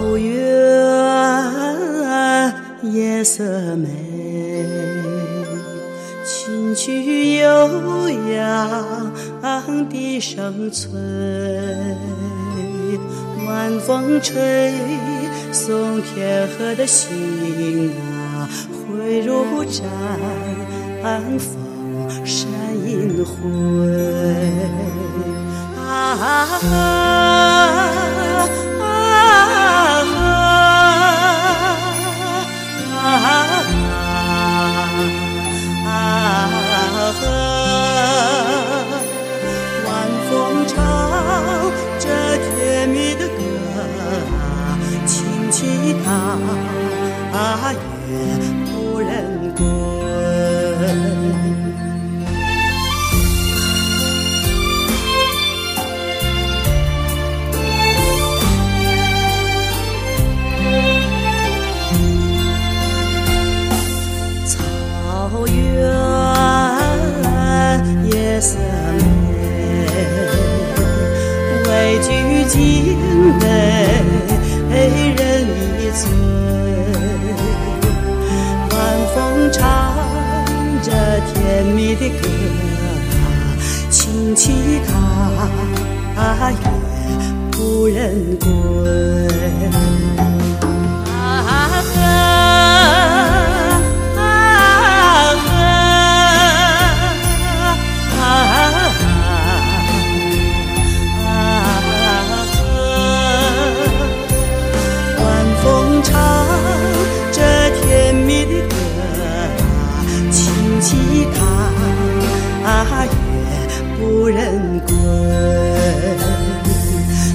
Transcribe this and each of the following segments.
草原夜色美，琴曲悠扬的声催，晚风吹送天河的星啊，汇入毡房山阴辉啊。大雁不忍归，草原夜色美，畏惧惊雷醉。晚风。唱着甜蜜的歌，轻骑踏月不忍归。不忍归，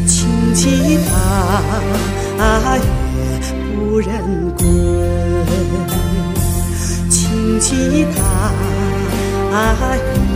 轻骑踏月不忍归，轻骑踏月。